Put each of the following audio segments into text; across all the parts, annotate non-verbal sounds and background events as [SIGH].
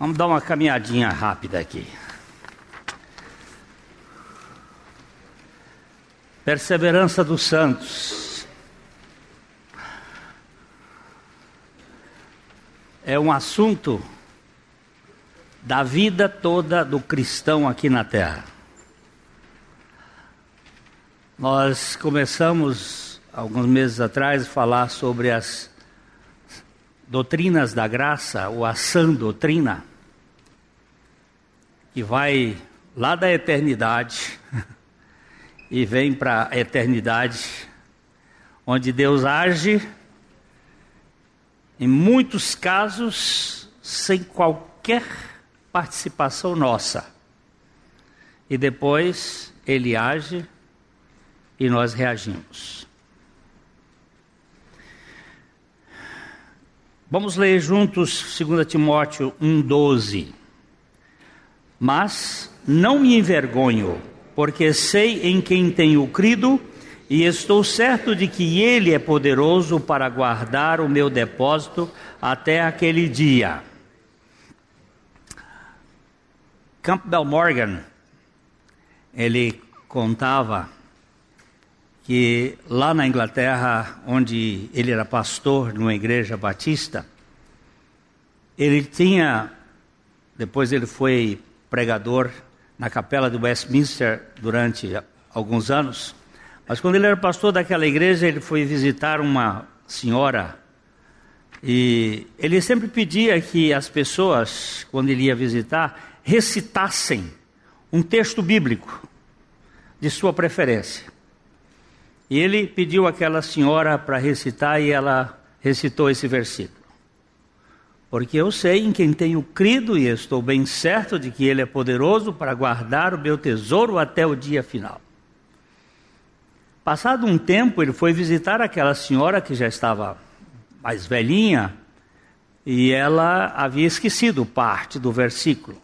Vamos dar uma caminhadinha rápida aqui. Perseverança dos santos. É um assunto da vida toda do cristão aqui na terra. Nós começamos alguns meses atrás a falar sobre as doutrinas da graça, ou a sã doutrina, que vai lá da eternidade [LAUGHS] e vem para a eternidade, onde Deus age, em muitos casos, sem qualquer participação nossa. E depois ele age e nós reagimos. Vamos ler juntos 2 Timóteo 1,12. Mas não me envergonho, porque sei em quem tenho crido e estou certo de que Ele é poderoso para guardar o meu depósito até aquele dia. Campbell Morgan, ele contava que lá na Inglaterra, onde ele era pastor numa igreja batista, ele tinha, depois ele foi pregador na capela de Westminster durante alguns anos, mas quando ele era pastor daquela igreja, ele foi visitar uma senhora e ele sempre pedia que as pessoas, quando ele ia visitar, recitassem um texto bíblico de sua preferência. E ele pediu àquela senhora para recitar e ela recitou esse versículo. Porque eu sei em quem tenho crido e estou bem certo de que Ele é poderoso para guardar o meu tesouro até o dia final. Passado um tempo, ele foi visitar aquela senhora que já estava mais velhinha e ela havia esquecido parte do versículo.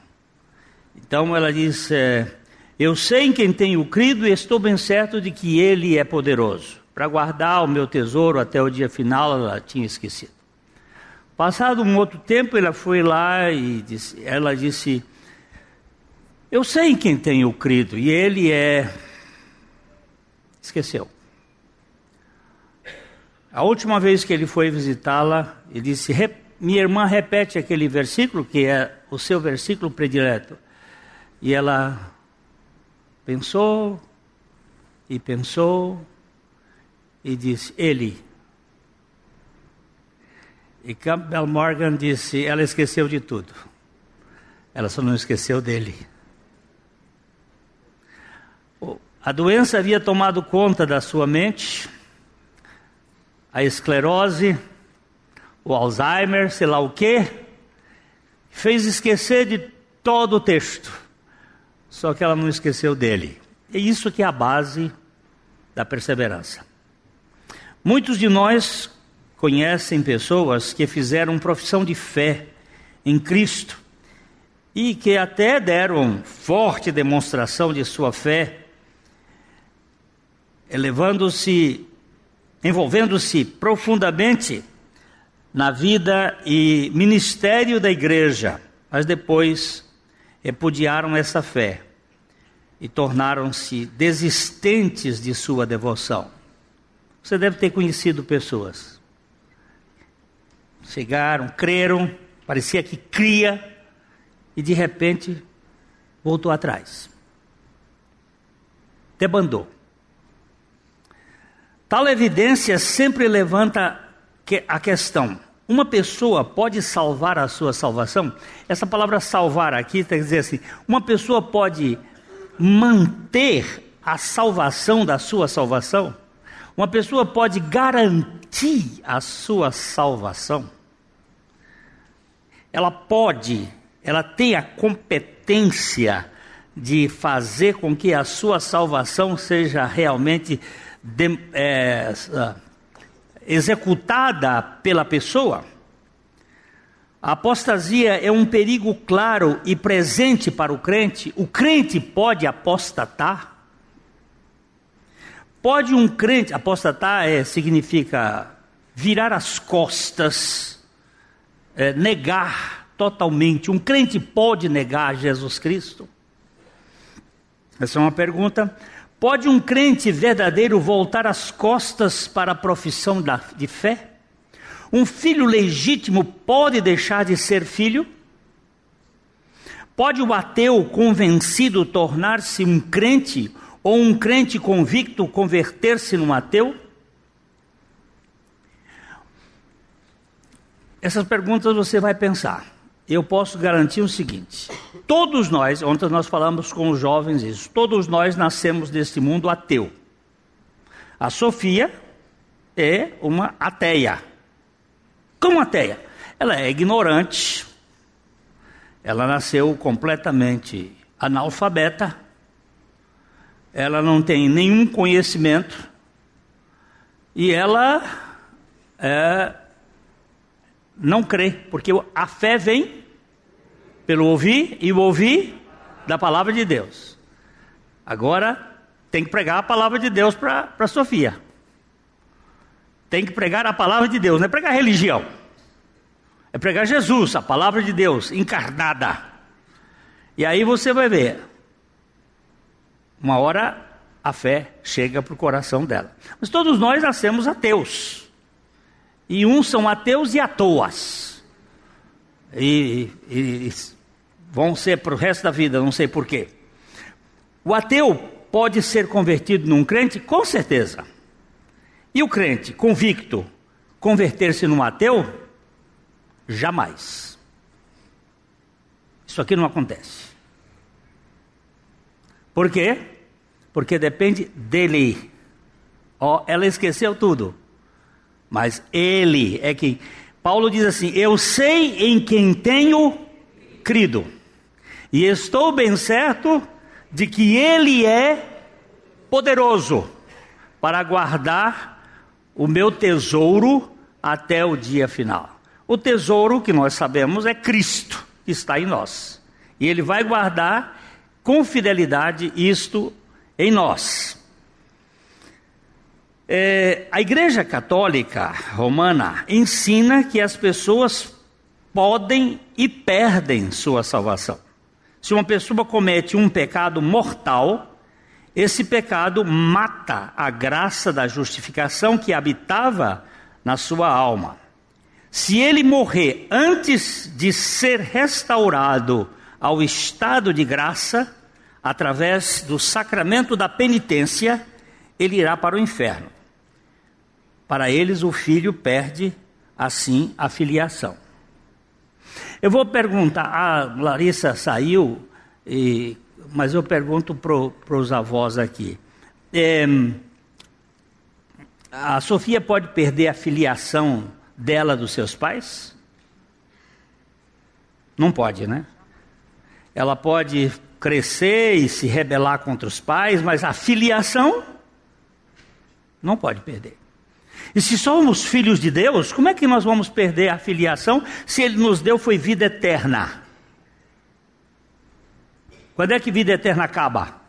Então ela diz: é, Eu sei em quem tenho crido e estou bem certo de que Ele é poderoso. Para guardar o meu tesouro até o dia final, ela tinha esquecido. Passado um outro tempo, ela foi lá e disse, ela disse: Eu sei em quem tenho crido e Ele é. Esqueceu. A última vez que ele foi visitá-la, ele disse: Minha irmã repete aquele versículo, que é o seu versículo predileto. E ela pensou e pensou e disse: Ele. E Campbell Morgan disse: ela esqueceu de tudo. Ela só não esqueceu dele. A doença havia tomado conta da sua mente, a esclerose, o Alzheimer, sei lá o quê, fez esquecer de todo o texto só que ela não esqueceu dele. É isso que é a base da perseverança. Muitos de nós conhecem pessoas que fizeram profissão de fé em Cristo e que até deram forte demonstração de sua fé, elevando-se, envolvendo-se profundamente na vida e ministério da igreja, mas depois repudiaram essa fé e tornaram-se desistentes de sua devoção. Você deve ter conhecido pessoas. Chegaram, creram, parecia que cria, e de repente voltou atrás. Debandou. Tal evidência sempre levanta a questão: uma pessoa pode salvar a sua salvação? Essa palavra salvar aqui quer dizer assim: uma pessoa pode manter a salvação da sua salvação? Uma pessoa pode garantir a sua salvação? Ela pode, ela tem a competência de fazer com que a sua salvação seja realmente de, é, executada pela pessoa. A apostasia é um perigo claro e presente para o crente. O crente pode apostatar? Pode um crente, apostatar é, significa virar as costas, é, negar totalmente. Um crente pode negar Jesus Cristo? Essa é uma pergunta. Pode um crente verdadeiro voltar as costas para a profissão de fé? Um filho legítimo pode deixar de ser filho? Pode o ateu convencido tornar-se um crente ou um crente convicto converter-se num ateu? Essas perguntas você vai pensar. Eu posso garantir o seguinte: todos nós, ontem nós falamos com os jovens isso, todos nós nascemos deste mundo ateu. A Sofia é uma ateia. Como ateia? Ela é ignorante, ela nasceu completamente analfabeta, ela não tem nenhum conhecimento e ela é, não crê, porque a fé vem pelo ouvir e o ouvir da palavra de Deus. Agora tem que pregar a palavra de Deus para Sofia. Tem que pregar a palavra de Deus, não é pregar religião. É pregar Jesus, a palavra de Deus encarnada. E aí você vai ver uma hora a fé chega para o coração dela. Mas todos nós nascemos ateus. E uns são ateus e atoas. E, e, e vão ser para o resto da vida, não sei porquê. O ateu pode ser convertido num crente? Com certeza. E o crente convicto converter-se num ateu? Jamais. Isso aqui não acontece. Por quê? Porque depende dele. Oh, ela esqueceu tudo. Mas ele é quem. Paulo diz assim: Eu sei em quem tenho crido, e estou bem certo de que ele é poderoso para guardar o meu tesouro até o dia final. O tesouro que nós sabemos é Cristo, que está em nós. E ele vai guardar com fidelidade isto em nós. É, a Igreja Católica Romana ensina que as pessoas podem e perdem sua salvação. Se uma pessoa comete um pecado mortal, esse pecado mata a graça da justificação que habitava na sua alma. Se ele morrer antes de ser restaurado ao estado de graça, através do sacramento da penitência, ele irá para o inferno. Para eles, o filho perde, assim, a filiação. Eu vou perguntar, a Larissa saiu, e, mas eu pergunto para os avós aqui. É, a Sofia pode perder a filiação dela dos seus pais? Não pode, né? Ela pode crescer e se rebelar contra os pais, mas a filiação não pode perder. E se somos filhos de Deus, como é que nós vamos perder a filiação se Ele nos deu foi vida eterna? Quando é que vida eterna acaba?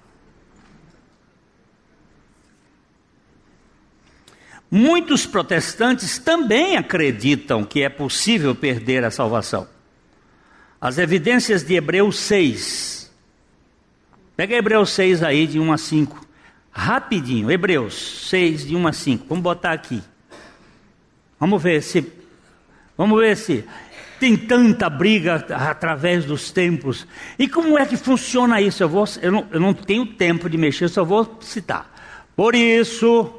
Muitos protestantes também acreditam que é possível perder a salvação. As evidências de Hebreus 6. Pega Hebreus 6 aí, de 1 a 5. Rapidinho, Hebreus 6, de 1 a 5. Vamos botar aqui. Vamos ver se. Vamos ver se tem tanta briga através dos tempos. E como é que funciona isso? Eu, vou, eu, não, eu não tenho tempo de mexer, só vou citar. Por isso,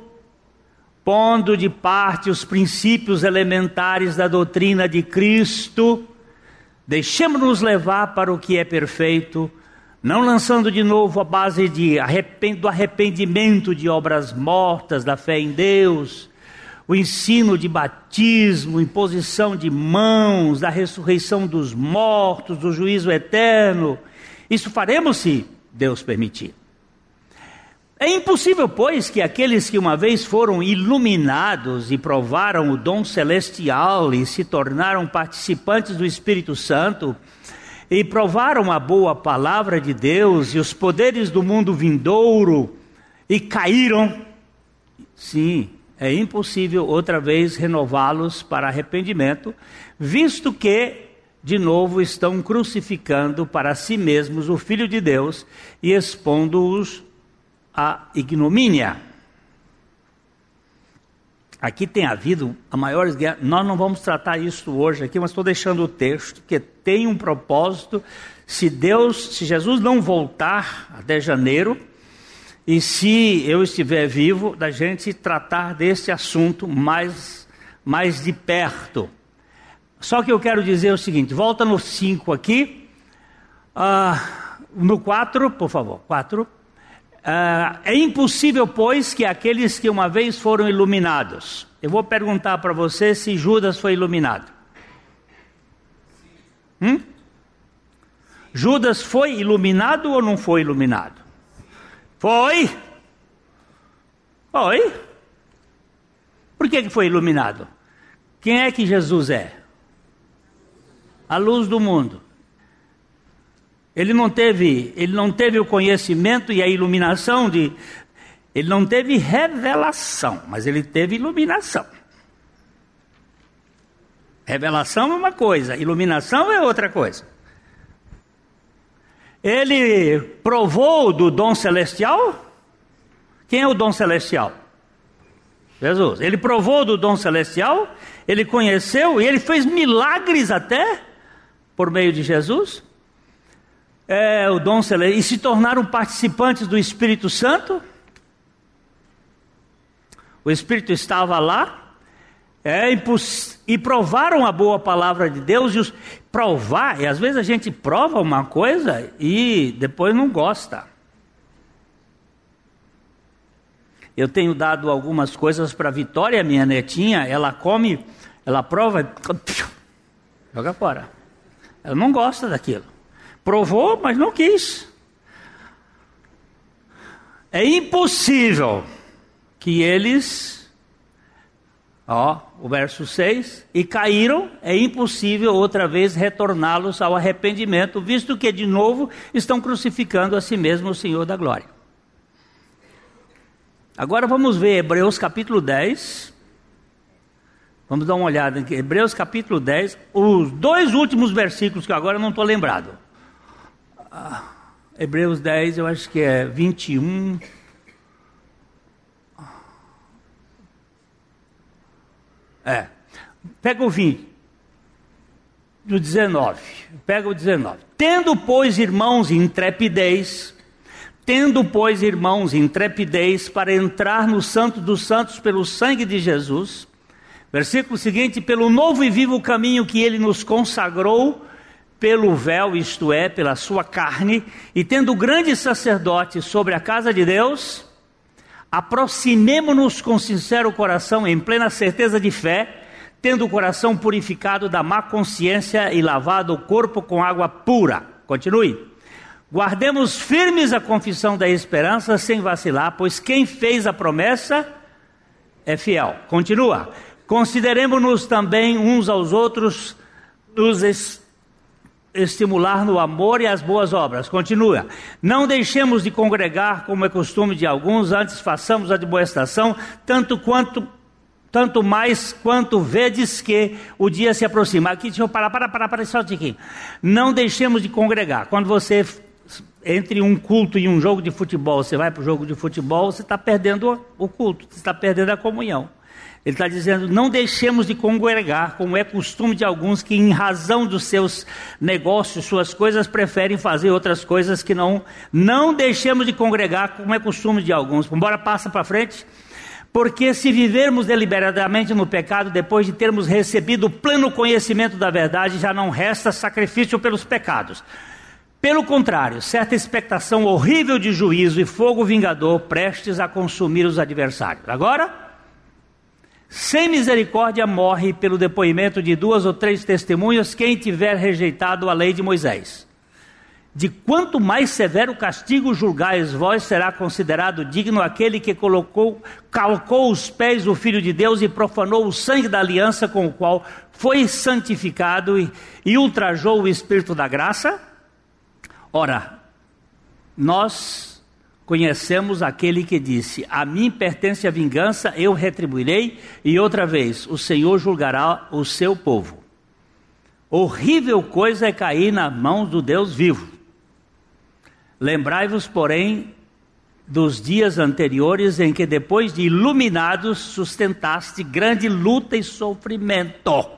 pondo de parte os princípios elementares da doutrina de Cristo, deixemos-nos levar para o que é perfeito, não lançando de novo a base de, do arrependimento de obras mortas, da fé em Deus, o ensino de batismo, imposição de mãos, da ressurreição dos mortos, do juízo eterno. Isso faremos se Deus permitir. É impossível, pois, que aqueles que uma vez foram iluminados e provaram o dom celestial e se tornaram participantes do Espírito Santo, e provaram a boa palavra de Deus e os poderes do mundo vindouro e caíram, sim, é impossível outra vez renová-los para arrependimento, visto que de novo estão crucificando para si mesmos o Filho de Deus e expondo-os à ignomínia. Aqui tem havido a maiores guerras. Nós não vamos tratar isso hoje aqui, mas estou deixando o texto que tem um propósito. Se Deus, se Jesus não voltar até janeiro, e se eu estiver vivo, da gente tratar desse assunto mais, mais de perto. Só que eu quero dizer o seguinte: volta no 5 aqui, uh, no 4, por favor, 4. Ah, é impossível, pois, que aqueles que uma vez foram iluminados. Eu vou perguntar para você se Judas foi iluminado. Hum? Judas foi iluminado ou não foi iluminado? Foi? Foi? Por que foi iluminado? Quem é que Jesus é? A luz do mundo. Ele não teve, ele não teve o conhecimento e a iluminação de ele não teve revelação, mas ele teve iluminação. Revelação é uma coisa, iluminação é outra coisa. Ele provou do dom celestial? Quem é o dom celestial? Jesus. Ele provou do dom celestial, ele conheceu e ele fez milagres até por meio de Jesus. É, o dom e se tornaram participantes do Espírito Santo. O Espírito estava lá, é, e provaram a boa palavra de Deus, e os, provar, e às vezes a gente prova uma coisa e depois não gosta. Eu tenho dado algumas coisas para Vitória, minha netinha, ela come, ela prova joga fora. Ela não gosta daquilo. Provou, mas não quis. É impossível que eles Ó, o verso 6: E caíram, é impossível outra vez retorná-los ao arrependimento, visto que de novo estão crucificando a si mesmo o Senhor da glória. Agora vamos ver Hebreus capítulo 10. Vamos dar uma olhada aqui. Hebreus capítulo 10, os dois últimos versículos que agora não estou lembrado. Ah, Hebreus 10, eu acho que é 21. É. Pega o 20. Do 19. Pega o 19. Tendo, pois, irmãos, intrepidez, tendo, pois, irmãos, intrepidez para entrar no Santo dos Santos pelo sangue de Jesus. Versículo seguinte: pelo novo e vivo caminho que ele nos consagrou pelo véu, isto é, pela sua carne, e tendo grande sacerdote sobre a casa de Deus, aproximemo-nos com sincero coração, em plena certeza de fé, tendo o coração purificado da má consciência e lavado o corpo com água pura. Continue. Guardemos firmes a confissão da esperança sem vacilar, pois quem fez a promessa é fiel. Continua. Consideremos-nos também uns aos outros, nos estimular no amor e as boas obras. Continua. Não deixemos de congregar como é costume de alguns, antes façamos a demonstração, tanto quanto tanto mais quanto vedes que o dia se aproxima. Aqui, deixa eu parar, parar, parar, parar, só um tiquinho. Não deixemos de congregar. Quando você, entre um culto e um jogo de futebol, você vai para o jogo de futebol, você está perdendo o culto, você está perdendo a comunhão. Ele está dizendo: não deixemos de congregar, como é costume de alguns que, em razão dos seus negócios, suas coisas, preferem fazer outras coisas que não. Não deixemos de congregar, como é costume de alguns. Embora passa para frente. Porque se vivermos deliberadamente no pecado, depois de termos recebido o pleno conhecimento da verdade, já não resta sacrifício pelos pecados. Pelo contrário, certa expectação horrível de juízo e fogo vingador prestes a consumir os adversários. Agora sem misericórdia morre pelo depoimento de duas ou três testemunhas quem tiver rejeitado a lei de Moisés. De quanto mais severo castigo julgais vós, será considerado digno aquele que colocou, calcou os pés do Filho de Deus e profanou o sangue da aliança com o qual foi santificado e, e ultrajou o Espírito da graça? Ora, nós conhecemos aquele que disse: A mim pertence a vingança, eu retribuirei, e outra vez, o Senhor julgará o seu povo. Horrível coisa é cair na mão do Deus vivo. Lembrai-vos, porém, dos dias anteriores em que, depois de iluminados, sustentaste grande luta e sofrimento.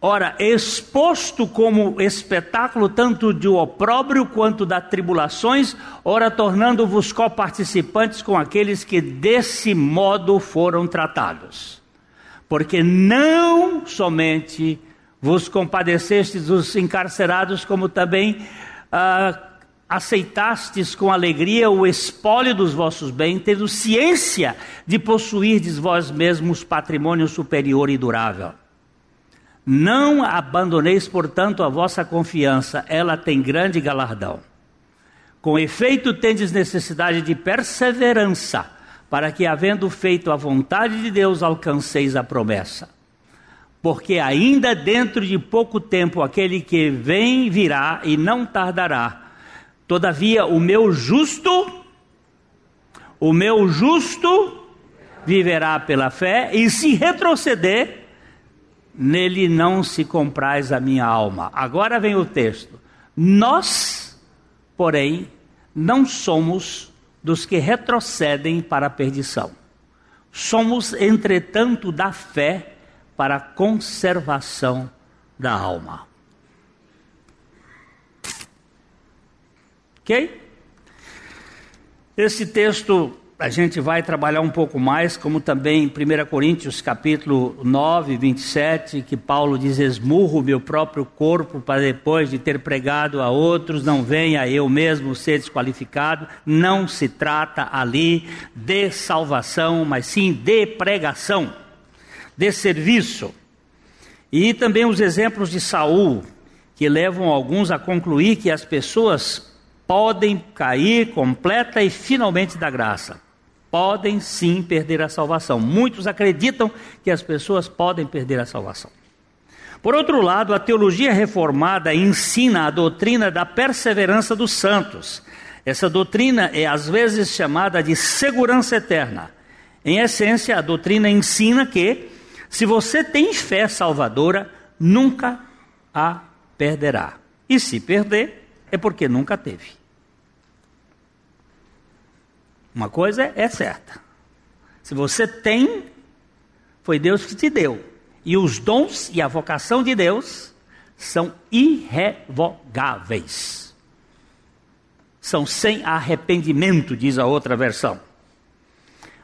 Ora, exposto como espetáculo tanto de opróbrio quanto das tribulações, ora tornando-vos coparticipantes com aqueles que desse modo foram tratados. Porque não somente vos compadecestes dos encarcerados, como também ah, aceitastes com alegria o espólio dos vossos bens, tendo ciência de possuirdes vós mesmos patrimônio superior e durável. Não abandoneis, portanto, a vossa confiança, ela tem grande galardão. Com efeito, tendes necessidade de perseverança, para que, havendo feito a vontade de Deus, alcanceis a promessa. Porque ainda dentro de pouco tempo aquele que vem virá e não tardará Todavia, o meu justo, o meu justo viverá pela fé, e se retroceder, nele não se compraz a minha alma. Agora vem o texto. Nós, porém, não somos dos que retrocedem para a perdição. Somos, entretanto, da fé para a conservação da alma. Ok? Esse texto a gente vai trabalhar um pouco mais, como também em 1 Coríntios capítulo 9, 27, que Paulo diz: Esmurro meu próprio corpo para depois de ter pregado a outros, não venha eu mesmo ser desqualificado. Não se trata ali de salvação, mas sim de pregação, de serviço. E também os exemplos de Saul, que levam alguns a concluir que as pessoas podem cair completa e finalmente da graça. Podem sim perder a salvação. Muitos acreditam que as pessoas podem perder a salvação. Por outro lado, a teologia reformada ensina a doutrina da perseverança dos santos. Essa doutrina é às vezes chamada de segurança eterna. Em essência, a doutrina ensina que, se você tem fé salvadora, nunca a perderá. E se perder, é porque nunca teve. Uma coisa é certa: se você tem, foi Deus que te deu. E os dons e a vocação de Deus são irrevogáveis. São sem arrependimento, diz a outra versão.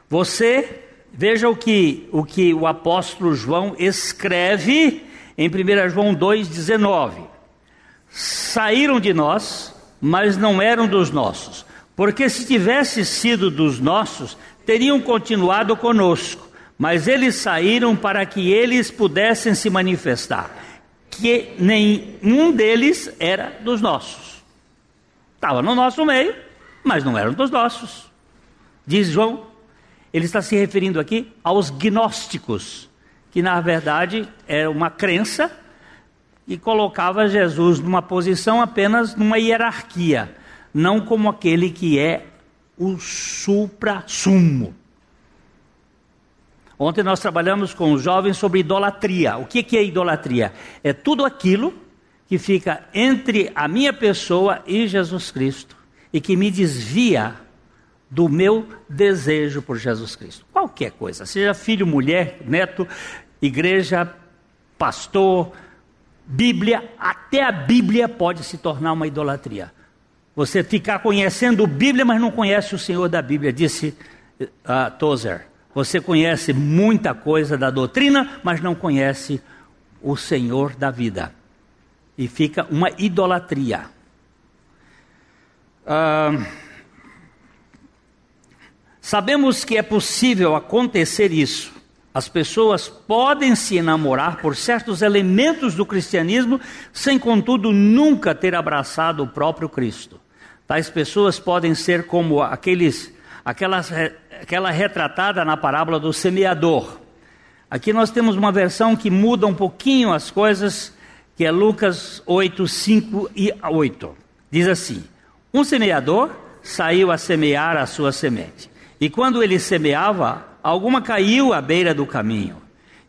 Você, veja o que o, que o apóstolo João escreve em 1 João 2,19 saíram de nós, mas não eram dos nossos. Porque se tivesse sido dos nossos, teriam continuado conosco. Mas eles saíram para que eles pudessem se manifestar. Que nenhum deles era dos nossos. Estava no nosso meio, mas não eram dos nossos. Diz João, ele está se referindo aqui aos gnósticos, que na verdade é uma crença e colocava Jesus numa posição apenas numa hierarquia, não como aquele que é o supra-sumo. Ontem nós trabalhamos com os jovens sobre idolatria. O que é idolatria? É tudo aquilo que fica entre a minha pessoa e Jesus Cristo e que me desvia do meu desejo por Jesus Cristo. Qualquer coisa, seja filho, mulher, neto, igreja, pastor, Bíblia, até a Bíblia pode se tornar uma idolatria. Você ficar conhecendo Bíblia, mas não conhece o Senhor da Bíblia, disse uh, Tozer. Você conhece muita coisa da doutrina, mas não conhece o Senhor da vida. E fica uma idolatria. Uh, sabemos que é possível acontecer isso as pessoas podem se enamorar por certos elementos do cristianismo, sem, contudo, nunca ter abraçado o próprio Cristo. Tais pessoas podem ser como aqueles, aquelas, aquela retratada na parábola do semeador. Aqui nós temos uma versão que muda um pouquinho as coisas, que é Lucas 8, 5 e 8. Diz assim: Um semeador saiu a semear a sua semente. E quando ele semeava, alguma caiu à beira do caminho.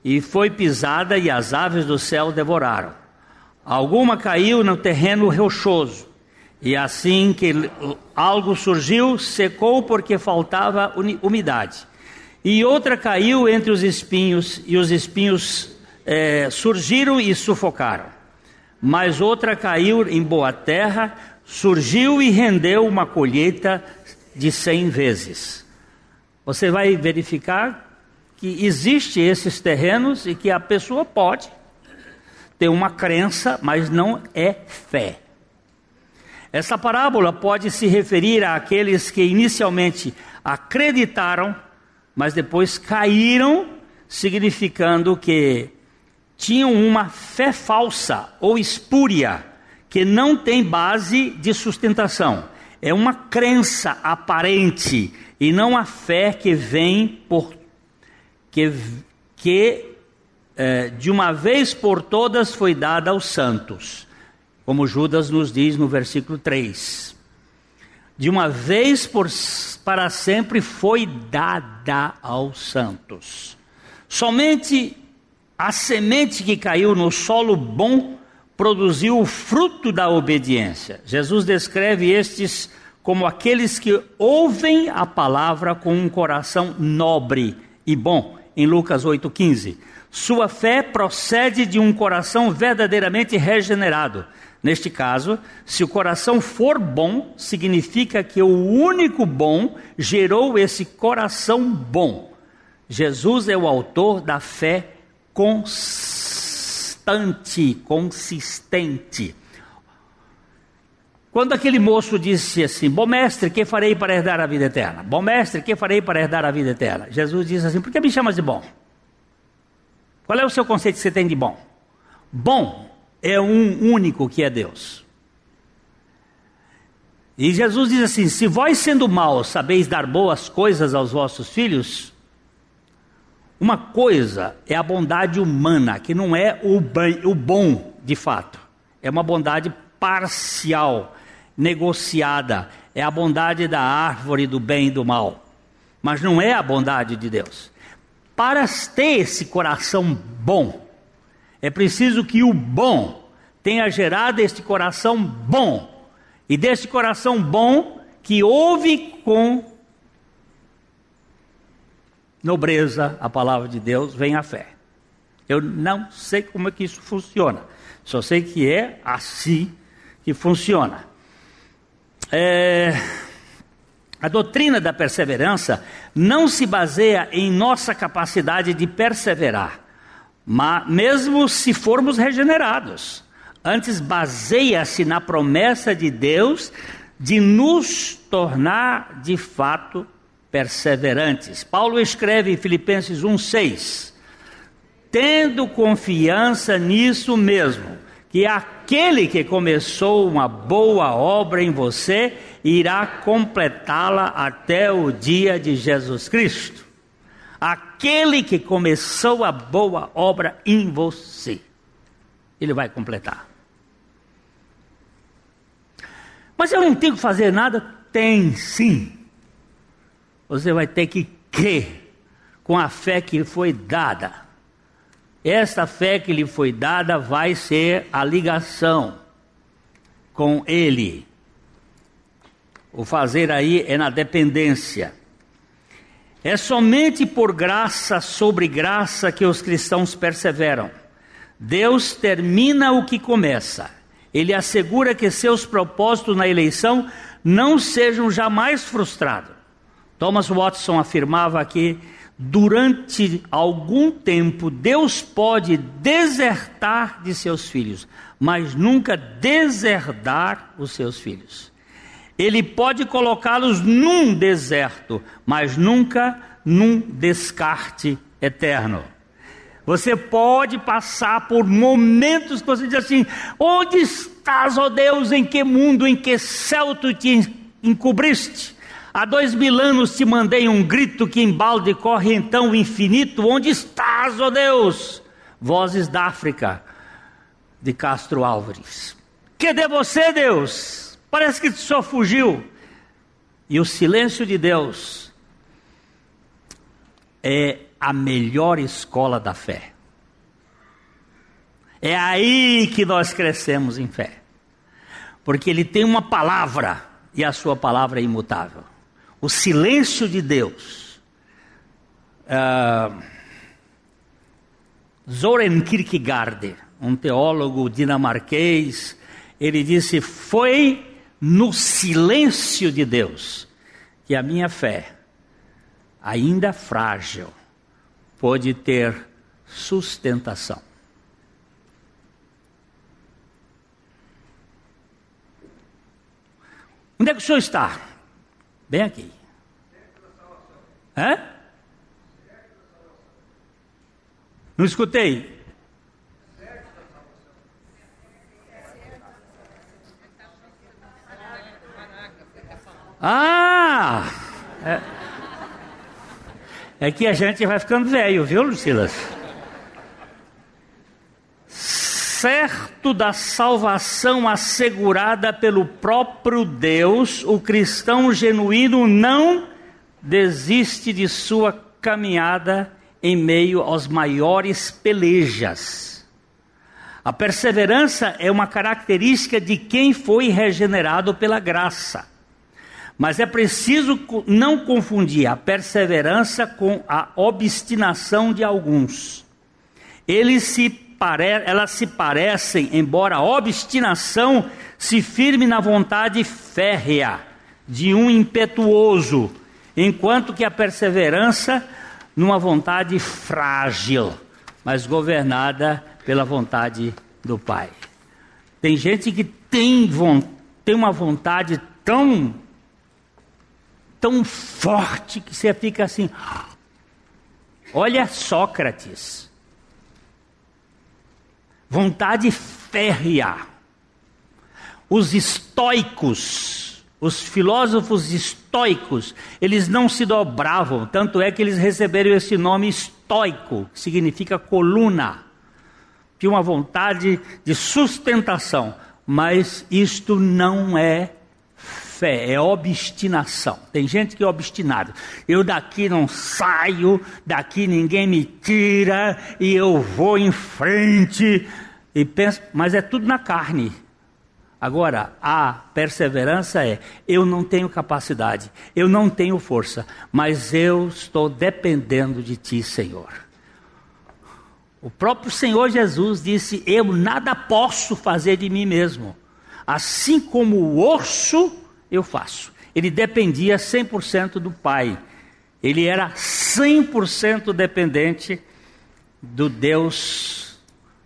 e foi pisada, e as aves do céu devoraram. Alguma caiu no terreno rochoso, e assim que algo surgiu, secou porque faltava umidade. E outra caiu entre os espinhos, e os espinhos é, surgiram e sufocaram. Mas outra caiu em boa terra, surgiu e rendeu uma colheita de cem vezes. Você vai verificar que existe esses terrenos e que a pessoa pode ter uma crença, mas não é fé. Essa parábola pode se referir àqueles que inicialmente acreditaram, mas depois caíram, significando que tinham uma fé falsa ou espúria, que não tem base de sustentação. É uma crença aparente e não a fé que vem por que, que é, de uma vez por todas foi dada aos santos, como Judas nos diz no versículo 3. De uma vez por, para sempre foi dada aos santos. Somente a semente que caiu no solo bom produziu o fruto da obediência. Jesus descreve estes como aqueles que ouvem a palavra com um coração nobre e bom, em Lucas 8,15. Sua fé procede de um coração verdadeiramente regenerado. Neste caso, se o coração for bom, significa que o único bom gerou esse coração bom. Jesus é o autor da fé constante, consistente. Quando aquele moço disse assim: Bom mestre, que farei para herdar a vida eterna? Bom mestre, que farei para herdar a vida eterna? Jesus disse assim: Por que me chamas de bom? Qual é o seu conceito que você tem de bom? Bom é um único que é Deus. E Jesus diz assim: Se vós sendo maus sabeis dar boas coisas aos vossos filhos, uma coisa é a bondade humana, que não é o, o bom de fato, é uma bondade parcial negociada. É a bondade da árvore do bem e do mal. Mas não é a bondade de Deus. Para ter esse coração bom, é preciso que o bom tenha gerado este coração bom. E deste coração bom que ouve com nobreza a palavra de Deus, vem a fé. Eu não sei como é que isso funciona. Só sei que é assim que funciona. É, a doutrina da perseverança não se baseia em nossa capacidade de perseverar, mas mesmo se formos regenerados. Antes baseia-se na promessa de Deus de nos tornar de fato perseverantes. Paulo escreve em Filipenses 1:6: Tendo confiança nisso mesmo, que aquele que começou uma boa obra em você irá completá-la até o dia de Jesus Cristo. Aquele que começou a boa obra em você, ele vai completar. Mas eu não tenho que fazer nada? Tem sim. Você vai ter que crer com a fé que foi dada. Esta fé que lhe foi dada vai ser a ligação com Ele. O fazer aí é na dependência. É somente por graça sobre graça que os cristãos perseveram. Deus termina o que começa. Ele assegura que seus propósitos na eleição não sejam jamais frustrados. Thomas Watson afirmava que durante algum tempo, Deus pode desertar de seus filhos, mas nunca deserdar os seus filhos. Ele pode colocá-los num deserto, mas nunca num descarte eterno. Você pode passar por momentos que você diz assim: onde estás, ó Deus, em que mundo, em que céu tu te encobriste? Há dois mil anos te mandei um grito que embalde corre então o infinito. Onde estás, ó Deus? Vozes da África, de Castro Álvares. Cadê você, Deus? Parece que só fugiu. E o silêncio de Deus é a melhor escola da fé. É aí que nós crescemos em fé. Porque ele tem uma palavra e a sua palavra é imutável. O silêncio de Deus. Uh, Soren Kierkegaard, um teólogo dinamarquês, ele disse: Foi no silêncio de Deus que a minha fé, ainda frágil, pôde ter sustentação. Onde é que o senhor está? Bem aqui. Hã? Não escutei. Ah! É, é que a gente vai ficando velho, viu, Lucilas? certo da salvação assegurada pelo próprio Deus, o cristão genuíno não desiste de sua caminhada em meio aos maiores pelejas. A perseverança é uma característica de quem foi regenerado pela graça. Mas é preciso não confundir a perseverança com a obstinação de alguns. Eles se elas se parecem, embora a obstinação se firme na vontade férrea de um impetuoso, enquanto que a perseverança numa vontade frágil, mas governada pela vontade do Pai. Tem gente que tem, tem uma vontade tão tão forte que você fica assim. Olha Sócrates vontade férrea. Os estoicos, os filósofos estoicos, eles não se dobravam, tanto é que eles receberam esse nome estoico, que significa coluna. Tinha uma vontade de sustentação, mas isto não é fé, é obstinação. Tem gente que é obstinado. Eu daqui não saio, daqui ninguém me tira e eu vou em frente e pensa, mas é tudo na carne. Agora, a perseverança é: eu não tenho capacidade, eu não tenho força, mas eu estou dependendo de Ti, Senhor. O próprio Senhor Jesus disse: Eu nada posso fazer de mim mesmo. Assim como o osso, eu faço. Ele dependia 100% do Pai. Ele era 100% dependente do Deus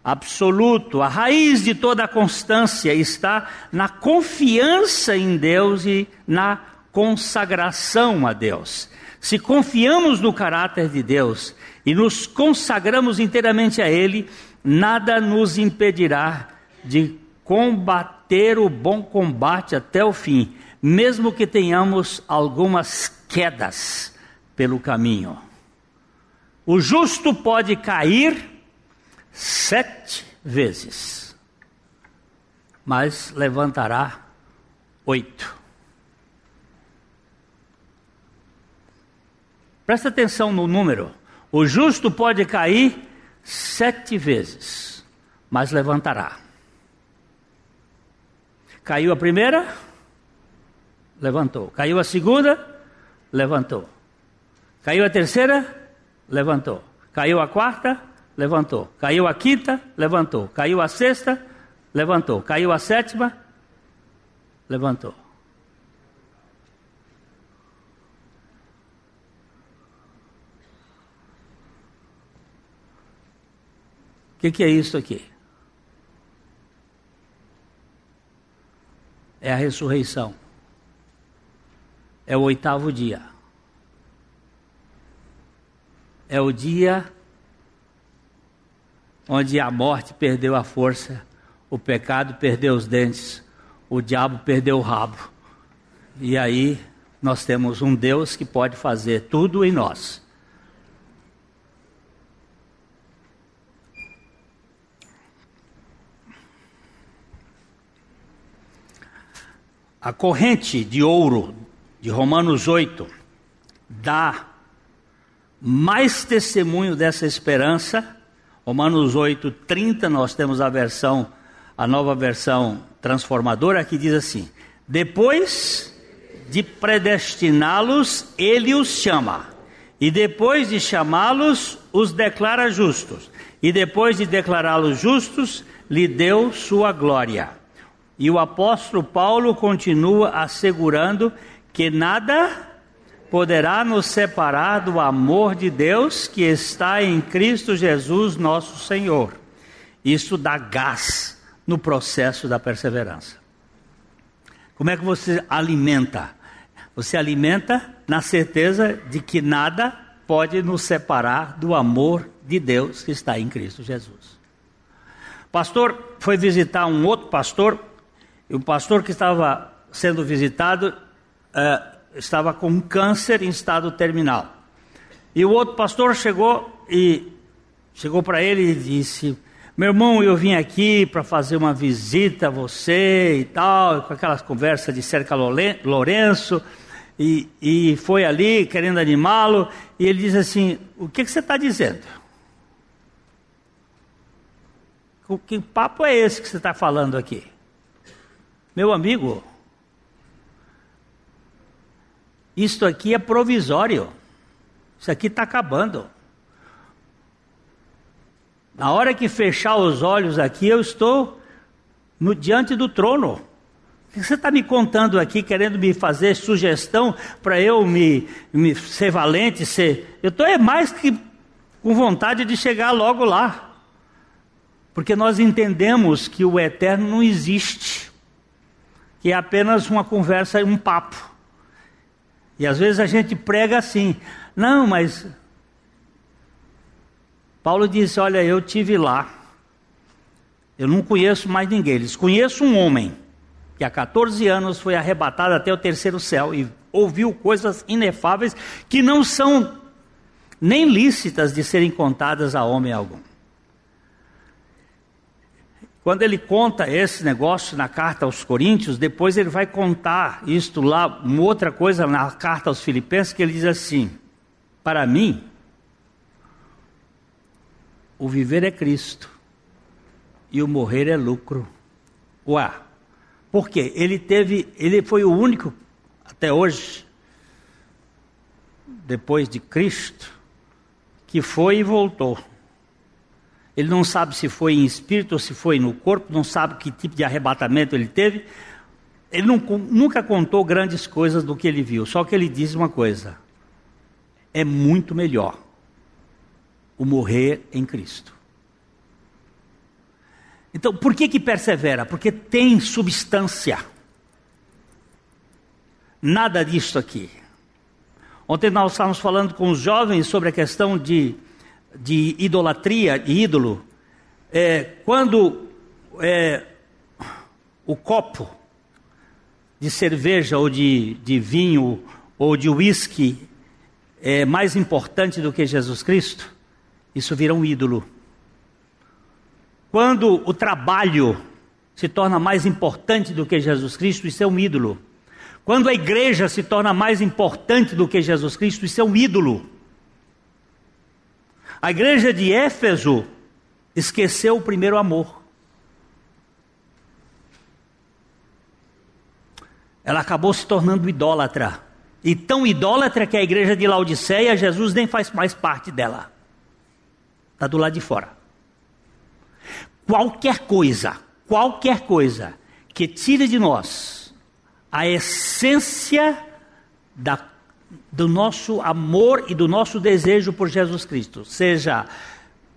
absoluto. A raiz de toda a constância está na confiança em Deus e na consagração a Deus. Se confiamos no caráter de Deus e nos consagramos inteiramente a Ele, nada nos impedirá de combater o bom combate até o fim, mesmo que tenhamos algumas quedas pelo caminho. O justo pode cair sete vezes, mas levantará oito. Presta atenção no número. O justo pode cair sete vezes, mas levantará. Caiu a primeira, levantou. Caiu a segunda, levantou. Caiu a terceira, levantou. Caiu a quarta, levantou. Caiu a quinta, levantou. Caiu a sexta, levantou. Caiu a sétima, levantou. O que, que é isso aqui? É a ressurreição. É o oitavo dia. É o dia onde a morte perdeu a força, o pecado perdeu os dentes, o diabo perdeu o rabo. E aí nós temos um Deus que pode fazer tudo em nós. A corrente de ouro de Romanos 8 dá mais testemunho dessa esperança Romanos 8, 30, nós temos a versão, a nova versão transformadora, que diz assim: Depois de predestiná-los, ele os chama. E depois de chamá-los, os declara justos. E depois de declará-los justos, lhe deu sua glória. E o apóstolo Paulo continua assegurando que nada poderá nos separar do amor de Deus que está em Cristo Jesus, nosso Senhor. Isso dá gás no processo da perseverança. Como é que você alimenta? Você alimenta na certeza de que nada pode nos separar do amor de Deus que está em Cristo Jesus. Pastor foi visitar um outro pastor e o pastor que estava sendo visitado uh, estava com câncer em estado terminal. E o outro pastor chegou e chegou para ele e disse: Meu irmão, eu vim aqui para fazer uma visita a você e tal, com aquelas conversas de Cerca Lourenço, e, e foi ali querendo animá-lo. E ele diz assim: O que, que você está dizendo? Que papo é esse que você está falando aqui? Meu amigo, isto aqui é provisório. Isso aqui está acabando. Na hora que fechar os olhos aqui, eu estou no, diante do trono. O que você está me contando aqui, querendo me fazer sugestão para eu me, me, ser valente? Ser... Eu estou é mais que com vontade de chegar logo lá. Porque nós entendemos que o eterno não existe que é apenas uma conversa, um papo. E às vezes a gente prega assim, não, mas Paulo disse: Olha, eu tive lá, eu não conheço mais ninguém, eles conheço um homem que há 14 anos foi arrebatado até o terceiro céu e ouviu coisas inefáveis que não são nem lícitas de serem contadas a homem algum. Quando ele conta esse negócio na carta aos Coríntios, depois ele vai contar isto lá, uma outra coisa na carta aos Filipenses, que ele diz assim: Para mim, o viver é Cristo e o morrer é lucro. Ué, por quê? Ele teve, ele foi o único até hoje, depois de Cristo, que foi e voltou. Ele não sabe se foi em espírito ou se foi no corpo, não sabe que tipo de arrebatamento ele teve. Ele não, nunca contou grandes coisas do que ele viu, só que ele diz uma coisa: é muito melhor o morrer em Cristo. Então, por que que persevera? Porque tem substância. Nada disso aqui. Ontem nós estávamos falando com os jovens sobre a questão de de idolatria, de ídolo, é, quando é, o copo de cerveja ou de, de vinho ou de uísque é mais importante do que Jesus Cristo, isso vira um ídolo. Quando o trabalho se torna mais importante do que Jesus Cristo, isso é um ídolo. Quando a igreja se torna mais importante do que Jesus Cristo, isso é um ídolo. A igreja de Éfeso esqueceu o primeiro amor. Ela acabou se tornando idólatra. E tão idólatra que a igreja de Laodiceia, Jesus nem faz mais parte dela. Está do lado de fora. Qualquer coisa, qualquer coisa que tire de nós a essência da do nosso amor e do nosso desejo por Jesus Cristo, seja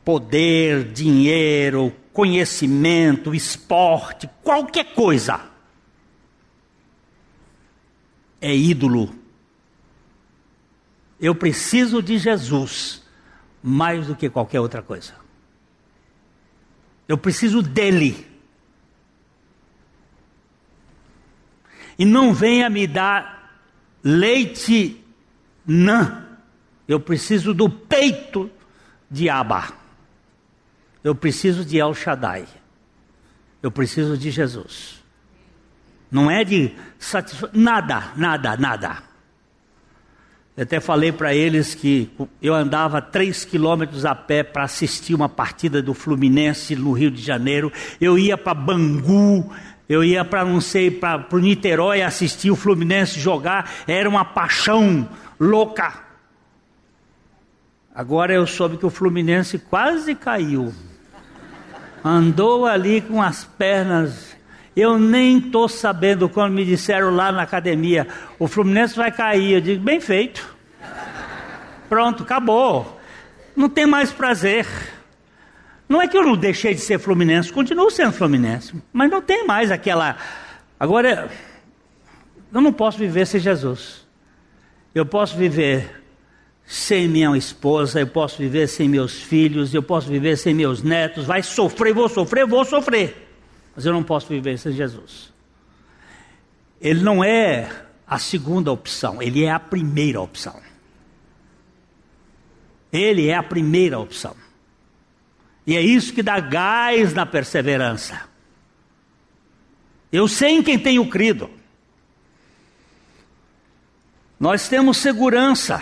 poder, dinheiro, conhecimento, esporte, qualquer coisa, é ídolo. Eu preciso de Jesus mais do que qualquer outra coisa. Eu preciso dele. E não venha me dar leite Nã. Eu preciso do peito de Abba. Eu preciso de El Shaddai. Eu preciso de Jesus. Não é de satisfazer. Nada, nada, nada. Eu até falei para eles que eu andava três quilômetros a pé para assistir uma partida do Fluminense no Rio de Janeiro. Eu ia para Bangu, eu ia para não sei para o Niterói assistir o Fluminense jogar. Era uma paixão louca. Agora eu soube que o Fluminense quase caiu. Andou ali com as pernas. Eu nem estou sabendo quando me disseram lá na academia: o Fluminense vai cair. Eu digo: bem feito. Pronto, acabou. Não tem mais prazer. Não é que eu não deixei de ser Fluminense, continuo sendo Fluminense, mas não tem mais aquela. Agora, eu não posso viver sem Jesus. Eu posso viver sem minha esposa, eu posso viver sem meus filhos, eu posso viver sem meus netos, vai sofrer, vou sofrer, vou sofrer. Mas eu não posso viver sem Jesus. Ele não é a segunda opção, ele é a primeira opção. Ele é a primeira opção. E é isso que dá gás na perseverança. Eu sei em quem tenho crido. Nós temos segurança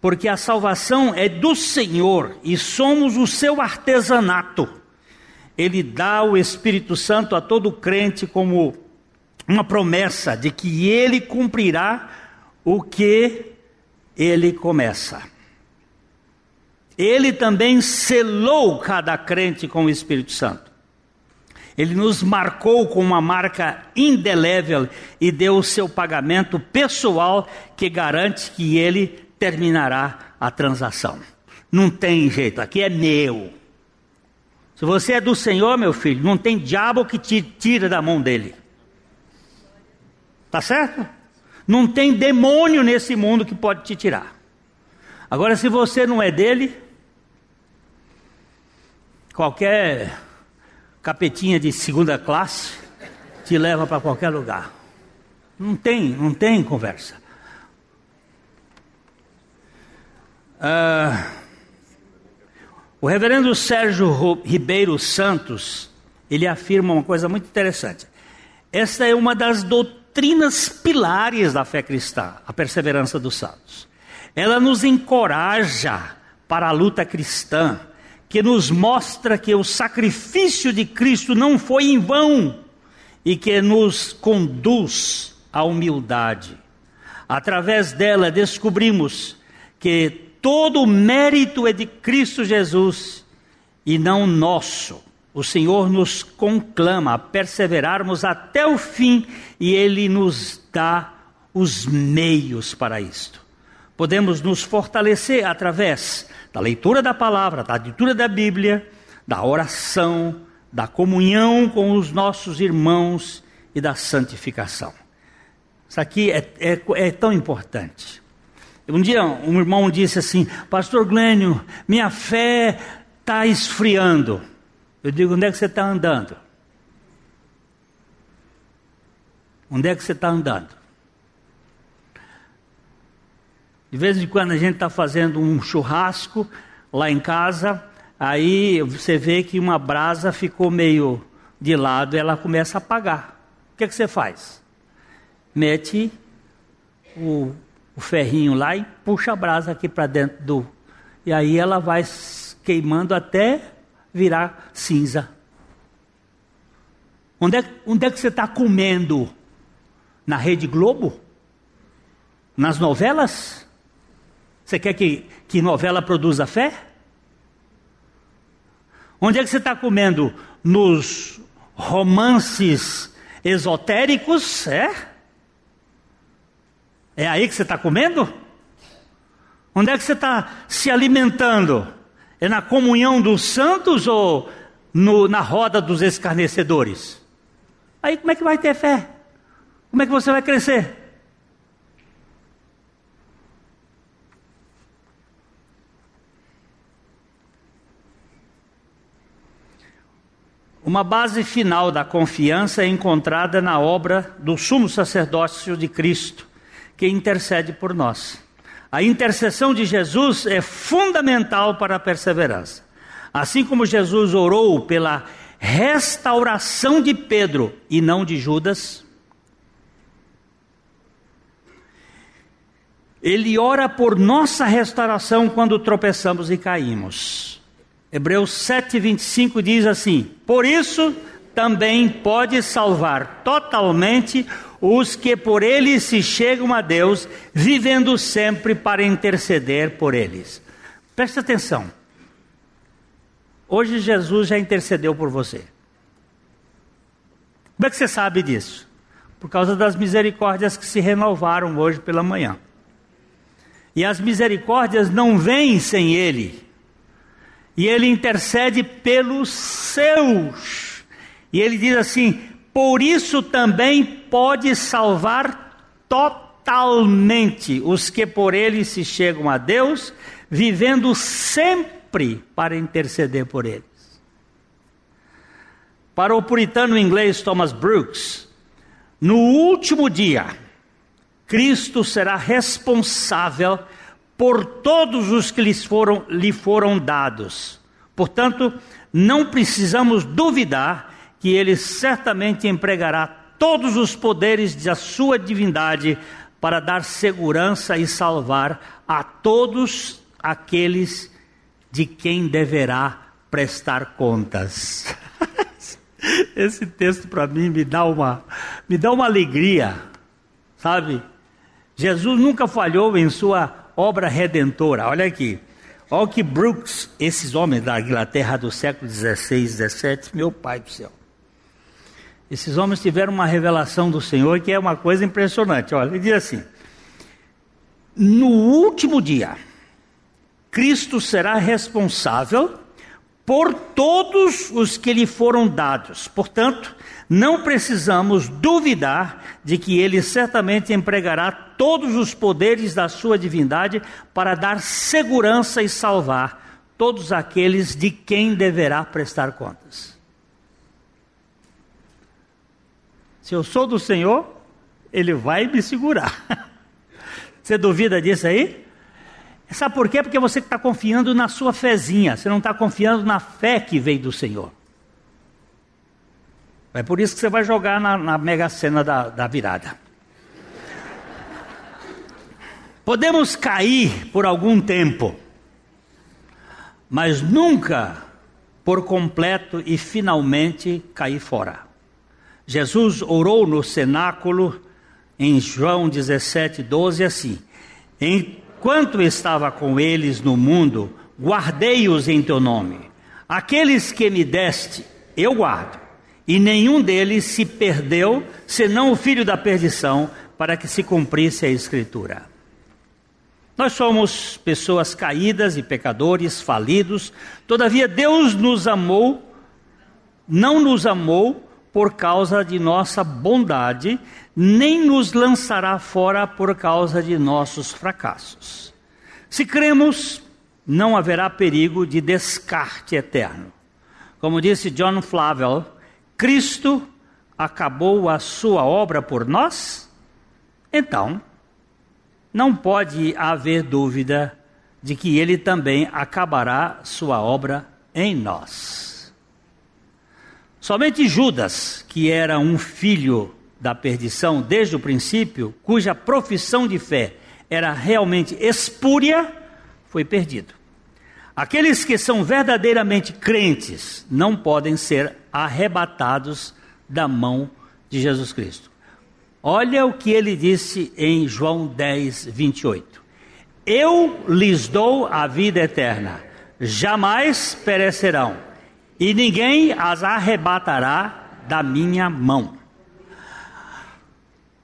porque a salvação é do Senhor e somos o seu artesanato. Ele dá o Espírito Santo a todo crente como uma promessa de que ele cumprirá o que ele começa. Ele também selou cada crente com o Espírito Santo. Ele nos marcou com uma marca indelével e deu o seu pagamento pessoal que garante que ele terminará a transação. Não tem jeito, aqui é meu. Se você é do Senhor, meu filho, não tem diabo que te tira da mão dele. Tá certo? Não tem demônio nesse mundo que pode te tirar. Agora, se você não é dele, qualquer capetinha de segunda classe te leva para qualquer lugar. Não tem, não tem conversa. Ah, o reverendo Sérgio Ribeiro Santos, ele afirma uma coisa muito interessante. Esta é uma das doutrinas pilares da fé cristã, a perseverança dos santos. Ela nos encoraja para a luta cristã, que nos mostra que o sacrifício de Cristo não foi em vão e que nos conduz à humildade. Através dela descobrimos que todo o mérito é de Cristo Jesus e não nosso. O Senhor nos conclama a perseverarmos até o fim e Ele nos dá os meios para isto. Podemos nos fortalecer através da leitura da palavra, da leitura da Bíblia, da oração, da comunhão com os nossos irmãos e da santificação. Isso aqui é, é, é tão importante. Um dia um irmão disse assim: Pastor Glênio, minha fé está esfriando. Eu digo: onde é que você está andando? Onde é que você está andando? De vez em quando a gente está fazendo um churrasco lá em casa, aí você vê que uma brasa ficou meio de lado ela começa a apagar. O que, é que você faz? Mete o o ferrinho lá e puxa a brasa aqui para dentro do. E aí ela vai queimando até virar cinza. Onde é, onde é que você está comendo? Na Rede Globo? Nas novelas? Você quer que, que novela produza fé? Onde é que você está comendo? Nos romances esotéricos? É? É aí que você está comendo? Onde é que você está se alimentando? É na comunhão dos santos ou no, na roda dos escarnecedores? Aí como é que vai ter fé? Como é que você vai crescer? Uma base final da confiança é encontrada na obra do sumo sacerdócio de Cristo que intercede por nós. A intercessão de Jesus é fundamental para a perseverança. Assim como Jesus orou pela restauração de Pedro e não de Judas, Ele ora por nossa restauração quando tropeçamos e caímos. Hebreus 7:25 diz assim: Por isso também pode salvar totalmente os que por ele se chegam a Deus, vivendo sempre para interceder por eles. Preste atenção. Hoje Jesus já intercedeu por você. Como é que você sabe disso? Por causa das misericórdias que se renovaram hoje pela manhã. E as misericórdias não vêm sem Ele. E Ele intercede pelos seus. E Ele diz assim: por isso também pode salvar totalmente os que por Ele se chegam a Deus, vivendo sempre para interceder por eles. Para o puritano inglês Thomas Brooks, no último dia, Cristo será responsável por todos os que lhes foram, lhe foram dados. Portanto, não precisamos duvidar que ele certamente empregará todos os poderes da sua divindade para dar segurança e salvar a todos aqueles de quem deverá prestar contas. [LAUGHS] Esse texto para mim me dá uma me dá uma alegria, sabe? Jesus nunca falhou em sua obra redentora. Olha aqui. Olha que Brooks, esses homens da Inglaterra do século 16, 17, meu pai do céu. Esses homens tiveram uma revelação do Senhor que é uma coisa impressionante. Olha, ele diz assim: No último dia, Cristo será responsável por todos os que lhe foram dados. Portanto, não precisamos duvidar de que ele certamente empregará todos os poderes da sua divindade para dar segurança e salvar todos aqueles de quem deverá prestar contas. Se eu sou do Senhor, ele vai me segurar. [LAUGHS] Você duvida disso aí? Sabe por quê? Porque você está confiando na sua fezinha, você não está confiando na fé que veio do Senhor. É por isso que você vai jogar na, na mega cena da, da virada. Podemos cair por algum tempo, mas nunca por completo e finalmente cair fora. Jesus orou no cenáculo em João 17, 12 assim: Enquanto estava com eles no mundo, guardei-os em teu nome. Aqueles que me deste, eu guardo e nenhum deles se perdeu, senão o filho da perdição, para que se cumprisse a Escritura. Nós somos pessoas caídas e pecadores, falidos, todavia Deus nos amou, não nos amou por causa de nossa bondade, nem nos lançará fora por causa de nossos fracassos. Se cremos, não haverá perigo de descarte eterno. Como disse John Flavel, Cristo acabou a sua obra por nós? Então, não pode haver dúvida de que ele também acabará sua obra em nós. Somente Judas, que era um filho da perdição desde o princípio, cuja profissão de fé era realmente espúria, foi perdido. Aqueles que são verdadeiramente crentes não podem ser arrebatados da mão de Jesus Cristo. Olha o que ele disse em João 10, 28. Eu lhes dou a vida eterna, jamais perecerão, e ninguém as arrebatará da minha mão.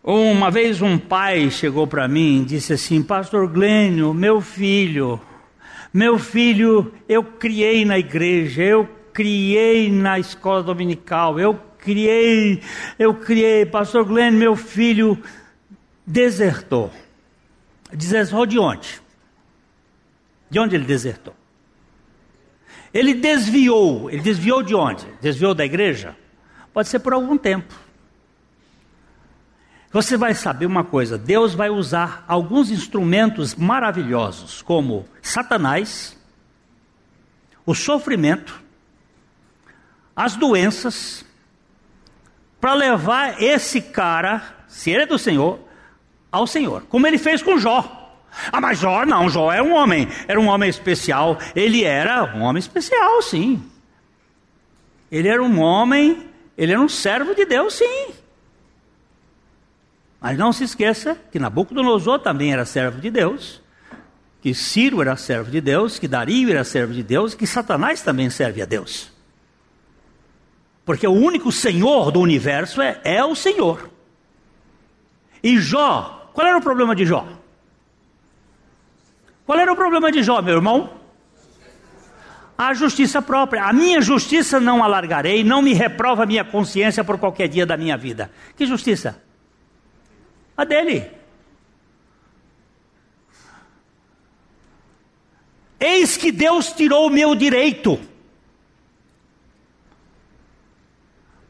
Uma vez um pai chegou para mim e disse assim: Pastor Glênio, meu filho, meu filho, eu criei na igreja, eu criei na escola dominical, eu criei, eu criei, pastor Glenn, meu filho desertou. Desertou de onde? De onde ele desertou? Ele desviou, ele desviou de onde? Desviou da igreja? Pode ser por algum tempo. Você vai saber uma coisa: Deus vai usar alguns instrumentos maravilhosos, como Satanás, o sofrimento, as doenças, para levar esse cara, se ele é do Senhor, ao Senhor. Como ele fez com Jó. Ah, mas Jó não, Jó é um homem, era um homem especial. Ele era um homem especial, sim. Ele era um homem, ele era um servo de Deus, sim. Mas não se esqueça que Nabucodonosor também era servo de Deus, que Ciro era servo de Deus, que Dario era servo de Deus, que Satanás também serve a Deus. Porque o único Senhor do universo é, é o Senhor. E Jó, qual era o problema de Jó? Qual era o problema de Jó, meu irmão? A justiça própria. A minha justiça não alargarei, não me reprova a minha consciência por qualquer dia da minha vida. Que justiça? A dele. Eis que Deus tirou o meu direito.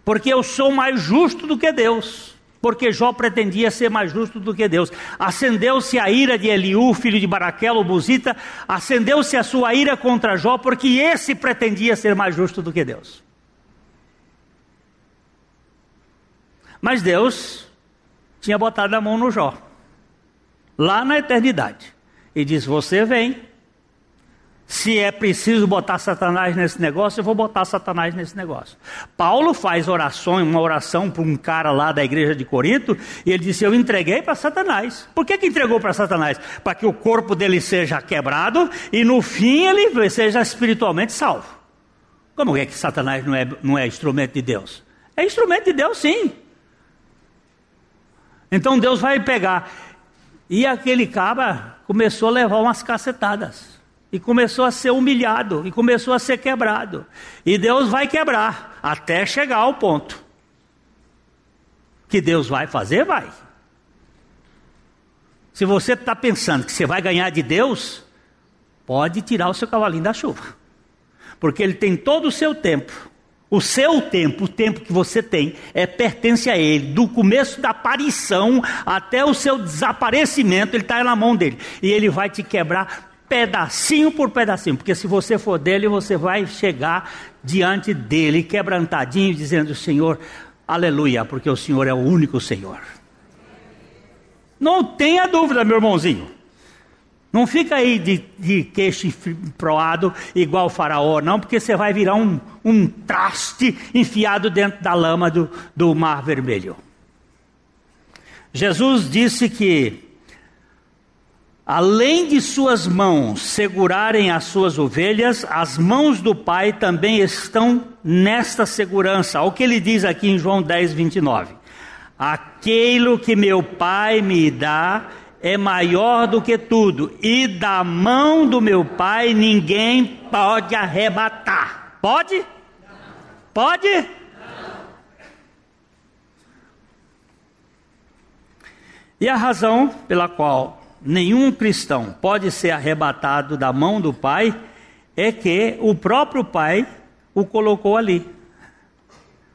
Porque eu sou mais justo do que Deus porque Jó pretendia ser mais justo do que Deus. Acendeu-se a ira de Eliú, filho de Baraquel, o Buzita, acendeu-se a sua ira contra Jó, porque esse pretendia ser mais justo do que Deus. Mas Deus tinha botado a mão no Jó, lá na eternidade, e diz: Você vem, se é preciso botar Satanás nesse negócio, eu vou botar Satanás nesse negócio. Paulo faz orações, uma oração para um cara lá da igreja de Corinto, e ele disse: Eu entreguei para Satanás. Por que, que entregou para Satanás? Para que o corpo dele seja quebrado e no fim ele seja espiritualmente salvo. Como é que Satanás não é, não é instrumento de Deus? É instrumento de Deus, sim. Então Deus vai pegar. E aquele cabra começou a levar umas cacetadas e começou a ser humilhado, e começou a ser quebrado. E Deus vai quebrar, até chegar ao ponto. Que Deus vai fazer, vai. Se você está pensando que você vai ganhar de Deus, pode tirar o seu cavalinho da chuva. Porque Ele tem todo o seu tempo. O seu tempo, o tempo que você tem, é pertence a Ele. Do começo da aparição até o seu desaparecimento, Ele está na mão dele. E Ele vai te quebrar pedacinho por pedacinho, porque se você for dele, você vai chegar diante dele, quebrantadinho, dizendo: Senhor, aleluia, porque o Senhor é o único Senhor. Não tenha dúvida, meu irmãozinho. Não fica aí de, de queixo proado igual o faraó, não, porque você vai virar um, um traste enfiado dentro da lama do, do mar vermelho. Jesus disse que Além de suas mãos segurarem as suas ovelhas, as mãos do Pai também estão nesta segurança. Olha o que ele diz aqui em João 10, 29. Aquilo que meu Pai me dá é maior do que tudo, e da mão do meu Pai ninguém pode arrebatar. Pode? Pode? E a razão pela qual nenhum cristão pode ser arrebatado da mão do Pai é que o próprio Pai o colocou ali,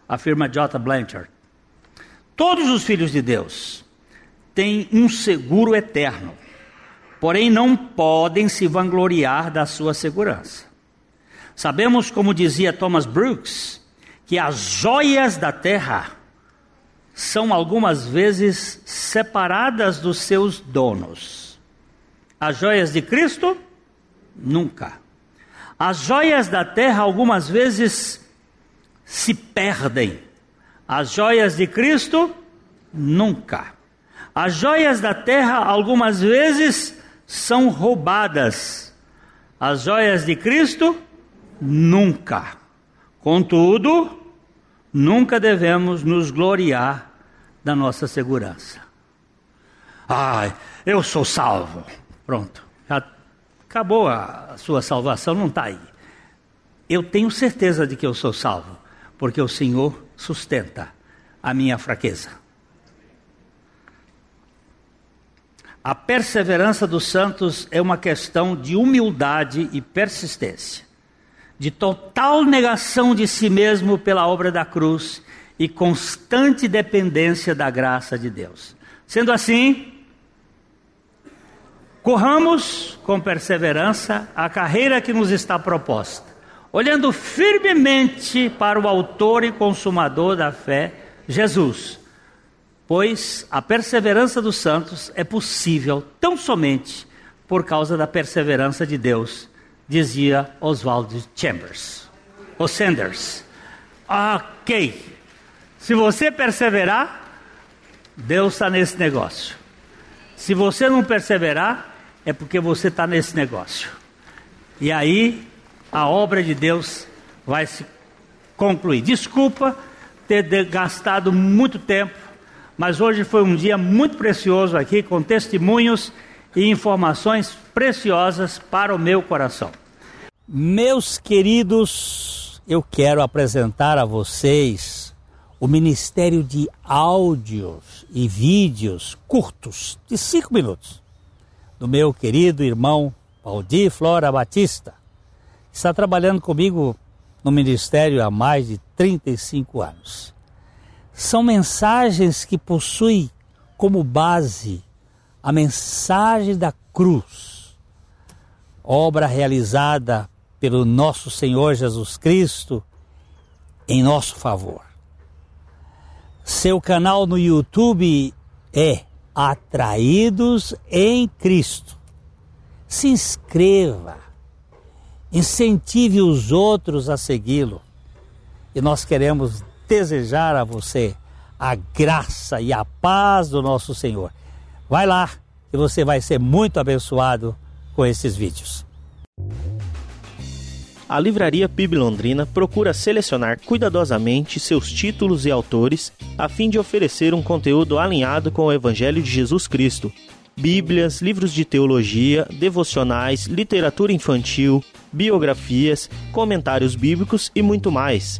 afirma J. Blanchard. Todos os filhos de Deus têm um seguro eterno, porém não podem se vangloriar da sua segurança. Sabemos, como dizia Thomas Brooks, que as joias da terra são algumas vezes separadas dos seus donos. As joias de Cristo, nunca. As joias da terra algumas vezes se perdem. As joias de Cristo, nunca. As joias da terra algumas vezes são roubadas. As joias de Cristo, nunca. Contudo, nunca devemos nos gloriar da nossa segurança. Ai, eu sou salvo. Pronto, já acabou a sua salvação, não está aí. Eu tenho certeza de que eu sou salvo, porque o Senhor sustenta a minha fraqueza. A perseverança dos santos é uma questão de humildade e persistência, de total negação de si mesmo pela obra da cruz e constante dependência da graça de Deus. Sendo assim, corramos com perseverança a carreira que nos está proposta, olhando firmemente para o Autor e Consumador da fé, Jesus. Pois a perseverança dos santos é possível tão somente por causa da perseverança de Deus, dizia Oswald Chambers. Ou Sanders. Ok. Se você perseverar, Deus está nesse negócio. Se você não perseverar, é porque você está nesse negócio. E aí a obra de Deus vai se concluir. Desculpa ter gastado muito tempo, mas hoje foi um dia muito precioso aqui, com testemunhos e informações preciosas para o meu coração. Meus queridos, eu quero apresentar a vocês o Ministério de Áudios e Vídeos curtos, de cinco minutos, do meu querido irmão Valdir Flora Batista. Está trabalhando comigo no ministério há mais de 35 anos. São mensagens que possuem como base a mensagem da cruz, obra realizada pelo nosso Senhor Jesus Cristo em nosso favor. Seu canal no YouTube é Atraídos em Cristo. Se inscreva, incentive os outros a segui-lo. E nós queremos desejar a você a graça e a paz do nosso Senhor. Vai lá e você vai ser muito abençoado com esses vídeos. A Livraria PIB Londrina procura selecionar cuidadosamente seus títulos e autores a fim de oferecer um conteúdo alinhado com o Evangelho de Jesus Cristo. Bíblias, livros de teologia, devocionais, literatura infantil, biografias, comentários bíblicos e muito mais.